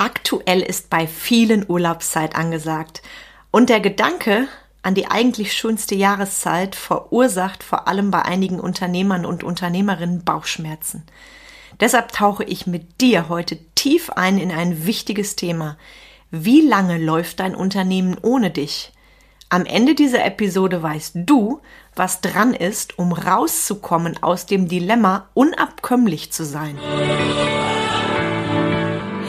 Aktuell ist bei vielen Urlaubszeit angesagt. Und der Gedanke an die eigentlich schönste Jahreszeit verursacht vor allem bei einigen Unternehmern und Unternehmerinnen Bauchschmerzen. Deshalb tauche ich mit dir heute tief ein in ein wichtiges Thema. Wie lange läuft dein Unternehmen ohne dich? Am Ende dieser Episode weißt du, was dran ist, um rauszukommen aus dem Dilemma, unabkömmlich zu sein.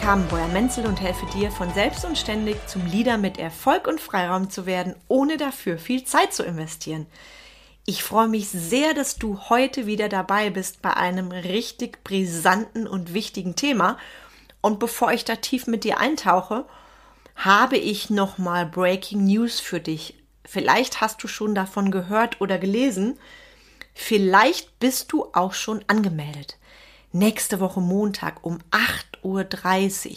Carmen Breuer-Menzel und helfe dir, von selbst und ständig zum Leader mit Erfolg und Freiraum zu werden, ohne dafür viel Zeit zu investieren. Ich freue mich sehr, dass du heute wieder dabei bist bei einem richtig brisanten und wichtigen Thema. Und bevor ich da tief mit dir eintauche, habe ich nochmal Breaking News für dich. Vielleicht hast du schon davon gehört oder gelesen. Vielleicht bist du auch schon angemeldet. Nächste Woche Montag um 8.30 Uhr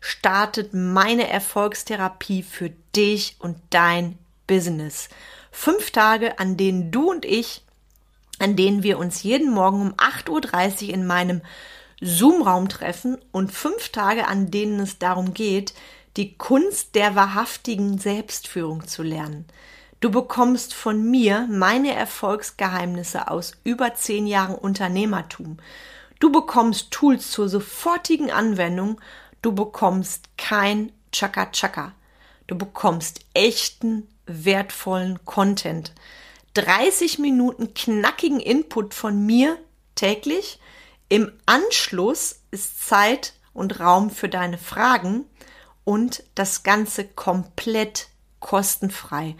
startet meine Erfolgstherapie für dich und dein Business. Fünf Tage, an denen du und ich, an denen wir uns jeden Morgen um 8.30 Uhr in meinem Zoom-Raum treffen und fünf Tage, an denen es darum geht, die Kunst der wahrhaftigen Selbstführung zu lernen. Du bekommst von mir meine Erfolgsgeheimnisse aus über zehn Jahren Unternehmertum. Du bekommst Tools zur sofortigen Anwendung. Du bekommst kein Chaka Chaka. Du bekommst echten, wertvollen Content. 30 Minuten knackigen Input von mir täglich. Im Anschluss ist Zeit und Raum für deine Fragen und das Ganze komplett kostenfrei.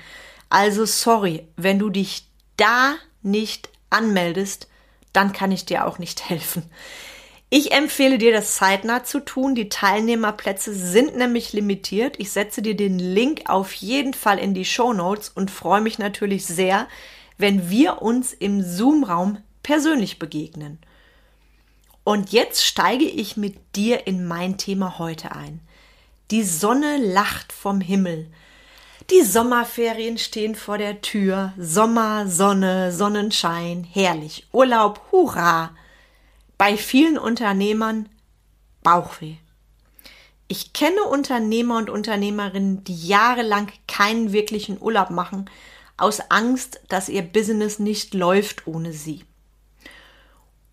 Also sorry, wenn du dich da nicht anmeldest, dann kann ich dir auch nicht helfen. Ich empfehle dir, das zeitnah zu tun. Die Teilnehmerplätze sind nämlich limitiert. Ich setze dir den Link auf jeden Fall in die Show Notes und freue mich natürlich sehr, wenn wir uns im Zoom-Raum persönlich begegnen. Und jetzt steige ich mit dir in mein Thema heute ein. Die Sonne lacht vom Himmel. Die Sommerferien stehen vor der Tür. Sommer, Sonne, Sonnenschein, herrlich. Urlaub, hurra. Bei vielen Unternehmern Bauchweh. Ich kenne Unternehmer und Unternehmerinnen, die jahrelang keinen wirklichen Urlaub machen, aus Angst, dass ihr Business nicht läuft ohne sie.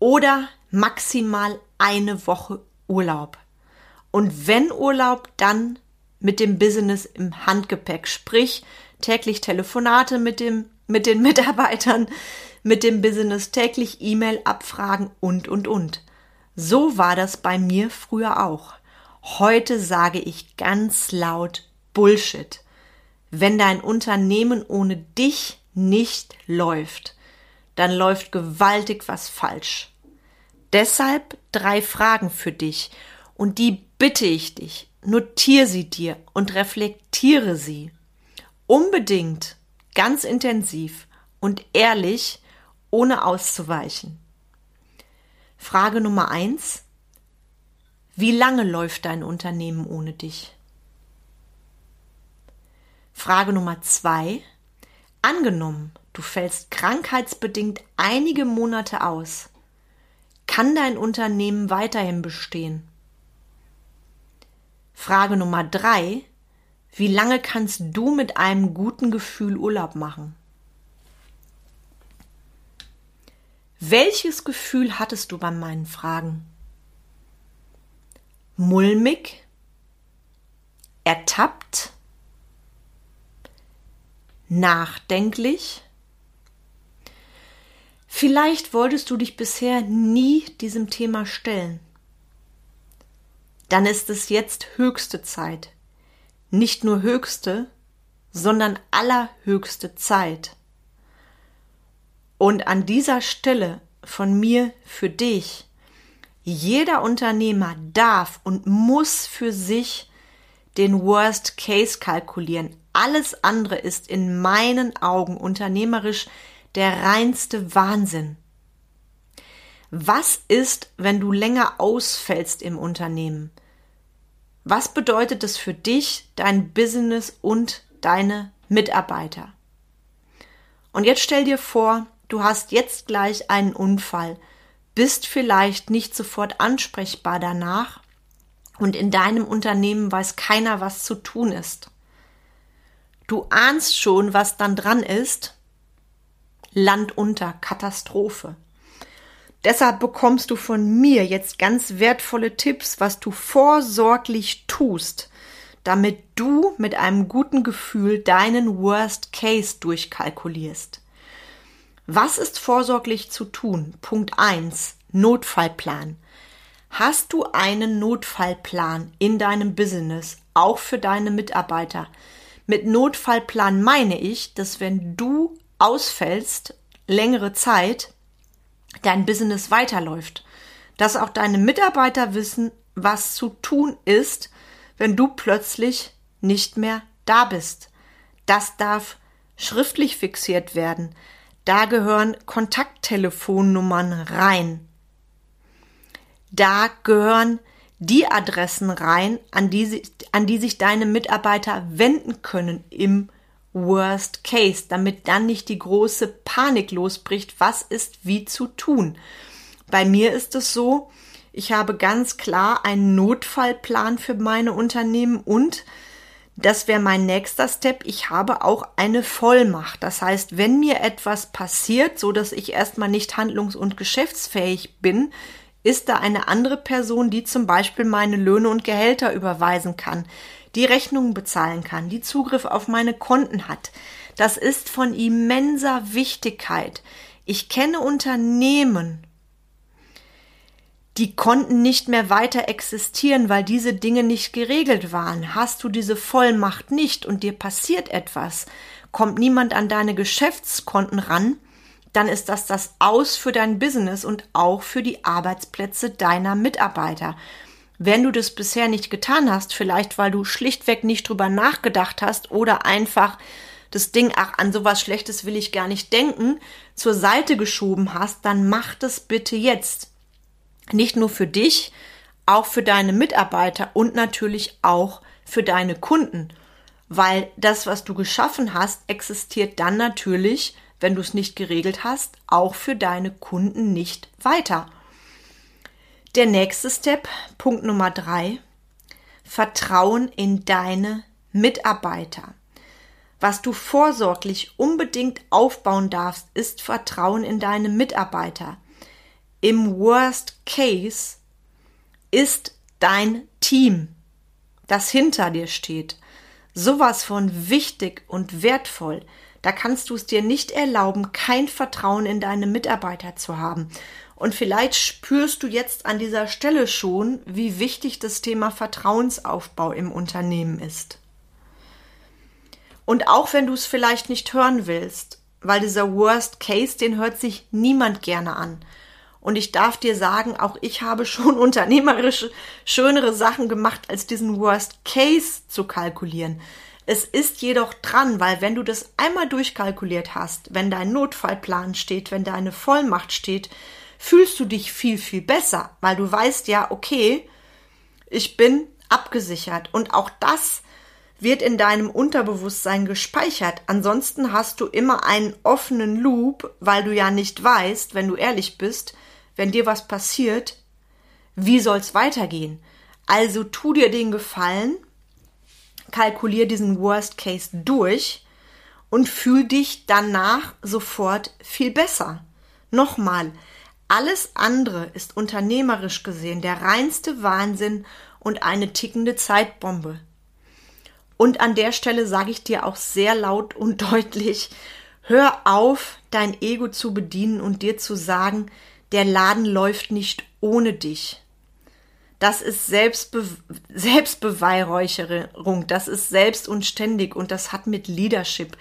Oder maximal eine Woche Urlaub. Und wenn Urlaub, dann mit dem Business im Handgepäck, sprich täglich Telefonate mit dem mit den Mitarbeitern, mit dem Business täglich E-Mail abfragen und und und. So war das bei mir früher auch. Heute sage ich ganz laut Bullshit. Wenn dein Unternehmen ohne dich nicht läuft, dann läuft gewaltig was falsch. Deshalb drei Fragen für dich und die bitte ich dich, notiere sie dir und reflektiere sie. Unbedingt, ganz intensiv und ehrlich, ohne auszuweichen. Frage Nummer eins. Wie lange läuft dein Unternehmen ohne dich? Frage Nummer zwei. Angenommen, du fällst krankheitsbedingt einige Monate aus. Kann dein Unternehmen weiterhin bestehen? Frage Nummer drei. Wie lange kannst du mit einem guten Gefühl Urlaub machen? Welches Gefühl hattest du bei meinen Fragen? Mulmig? Ertappt? Nachdenklich? Vielleicht wolltest du dich bisher nie diesem Thema stellen dann ist es jetzt höchste Zeit. Nicht nur höchste, sondern allerhöchste Zeit. Und an dieser Stelle von mir für dich, jeder Unternehmer darf und muss für sich den Worst Case kalkulieren. Alles andere ist in meinen Augen unternehmerisch der reinste Wahnsinn. Was ist, wenn du länger ausfällst im Unternehmen? Was bedeutet das für dich, dein Business und deine Mitarbeiter? Und jetzt stell dir vor, du hast jetzt gleich einen Unfall, bist vielleicht nicht sofort ansprechbar danach und in deinem Unternehmen weiß keiner, was zu tun ist. Du ahnst schon, was dann dran ist. Land unter, Katastrophe. Deshalb bekommst du von mir jetzt ganz wertvolle Tipps, was du vorsorglich tust, damit du mit einem guten Gefühl deinen Worst Case durchkalkulierst. Was ist vorsorglich zu tun? Punkt 1. Notfallplan. Hast du einen Notfallplan in deinem Business, auch für deine Mitarbeiter? Mit Notfallplan meine ich, dass wenn du ausfällst, längere Zeit, dein Business weiterläuft. Dass auch deine Mitarbeiter wissen, was zu tun ist, wenn du plötzlich nicht mehr da bist. Das darf schriftlich fixiert werden. Da gehören Kontakttelefonnummern rein. Da gehören die Adressen rein, an die, an die sich deine Mitarbeiter wenden können im Worst Case, damit dann nicht die große Panik losbricht, was ist wie zu tun. Bei mir ist es so, ich habe ganz klar einen Notfallplan für meine Unternehmen und das wäre mein nächster Step. Ich habe auch eine Vollmacht. Das heißt, wenn mir etwas passiert, so dass ich erstmal nicht handlungs- und geschäftsfähig bin, ist da eine andere Person, die zum Beispiel meine Löhne und Gehälter überweisen kann, die Rechnungen bezahlen kann, die Zugriff auf meine Konten hat. Das ist von immenser Wichtigkeit. Ich kenne Unternehmen, die konnten nicht mehr weiter existieren, weil diese Dinge nicht geregelt waren. Hast du diese Vollmacht nicht und dir passiert etwas, kommt niemand an deine Geschäftskonten ran, dann ist das das Aus für dein Business und auch für die Arbeitsplätze deiner Mitarbeiter. Wenn du das bisher nicht getan hast, vielleicht weil du schlichtweg nicht drüber nachgedacht hast oder einfach das Ding, ach, an sowas Schlechtes will ich gar nicht denken, zur Seite geschoben hast, dann mach das bitte jetzt. Nicht nur für dich, auch für deine Mitarbeiter und natürlich auch für deine Kunden. Weil das, was du geschaffen hast, existiert dann natürlich, wenn du es nicht geregelt hast, auch für deine Kunden nicht weiter. Der nächste Step, Punkt Nummer drei, Vertrauen in deine Mitarbeiter. Was du vorsorglich unbedingt aufbauen darfst, ist Vertrauen in deine Mitarbeiter. Im Worst Case ist dein Team, das hinter dir steht, sowas von wichtig und wertvoll. Da kannst du es dir nicht erlauben, kein Vertrauen in deine Mitarbeiter zu haben. Und vielleicht spürst du jetzt an dieser Stelle schon, wie wichtig das Thema Vertrauensaufbau im Unternehmen ist. Und auch wenn du es vielleicht nicht hören willst, weil dieser Worst Case, den hört sich niemand gerne an. Und ich darf dir sagen, auch ich habe schon unternehmerische, schönere Sachen gemacht, als diesen Worst Case zu kalkulieren. Es ist jedoch dran, weil wenn du das einmal durchkalkuliert hast, wenn dein Notfallplan steht, wenn deine Vollmacht steht, fühlst du dich viel, viel besser, weil du weißt ja, okay, ich bin abgesichert und auch das wird in deinem Unterbewusstsein gespeichert. Ansonsten hast du immer einen offenen Loop, weil du ja nicht weißt, wenn du ehrlich bist, wenn dir was passiert, wie soll's weitergehen? Also tu dir den Gefallen, kalkulier diesen Worst Case durch und fühl dich danach sofort viel besser. Nochmal, alles andere ist unternehmerisch gesehen der reinste Wahnsinn und eine tickende Zeitbombe. Und an der Stelle sage ich dir auch sehr laut und deutlich, hör auf, dein Ego zu bedienen und dir zu sagen, der Laden läuft nicht ohne dich. Das ist Selbstbe Selbstbeweihräucherung, das ist selbstunständig und das hat mit Leadership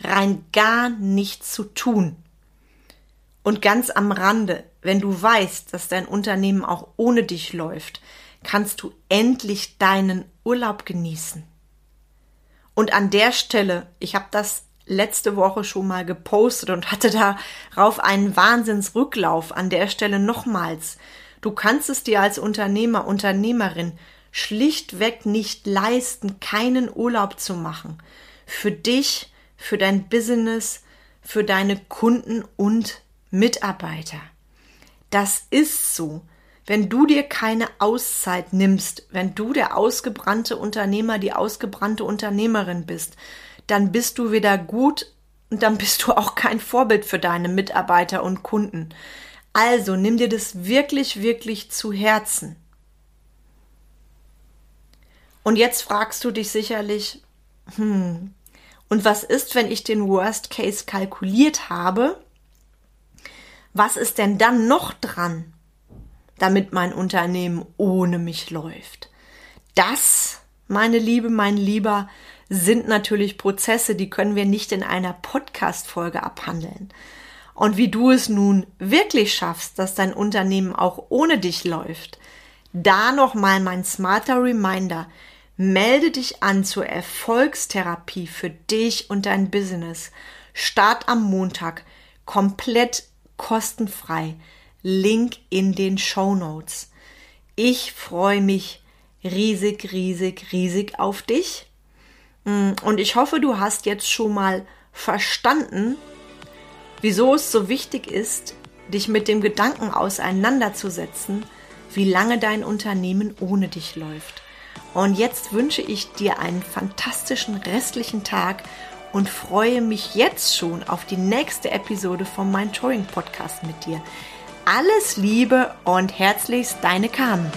rein gar nichts zu tun. Und ganz am Rande, wenn du weißt, dass dein Unternehmen auch ohne dich läuft, kannst du endlich deinen Urlaub genießen. Und an der Stelle, ich habe das letzte Woche schon mal gepostet und hatte darauf einen Wahnsinnsrücklauf an der Stelle nochmals. Du kannst es dir als Unternehmer, Unternehmerin schlichtweg nicht leisten, keinen Urlaub zu machen. Für dich, für dein Business, für deine Kunden und Mitarbeiter. Das ist so. Wenn du dir keine Auszeit nimmst, wenn du der ausgebrannte Unternehmer, die ausgebrannte Unternehmerin bist, dann bist du weder gut und dann bist du auch kein Vorbild für deine Mitarbeiter und Kunden. Also nimm dir das wirklich, wirklich zu Herzen. Und jetzt fragst du dich sicherlich, hm, und was ist, wenn ich den Worst Case kalkuliert habe? Was ist denn dann noch dran, damit mein Unternehmen ohne mich läuft? Das, meine Liebe, mein Lieber, sind natürlich Prozesse, die können wir nicht in einer Podcast-Folge abhandeln. Und wie du es nun wirklich schaffst, dass dein Unternehmen auch ohne dich läuft, da nochmal mein smarter Reminder. Melde dich an zur Erfolgstherapie für dich und dein Business. Start am Montag. Komplett kostenfrei. Link in den Show Notes. Ich freue mich riesig, riesig, riesig auf dich. Mm, und ich hoffe, du hast jetzt schon mal verstanden, wieso es so wichtig ist, dich mit dem Gedanken auseinanderzusetzen, wie lange dein Unternehmen ohne dich läuft. Und jetzt wünsche ich dir einen fantastischen restlichen Tag und freue mich jetzt schon auf die nächste Episode vom Mind Touring Podcast mit dir. Alles Liebe und herzlichst deine Carmen.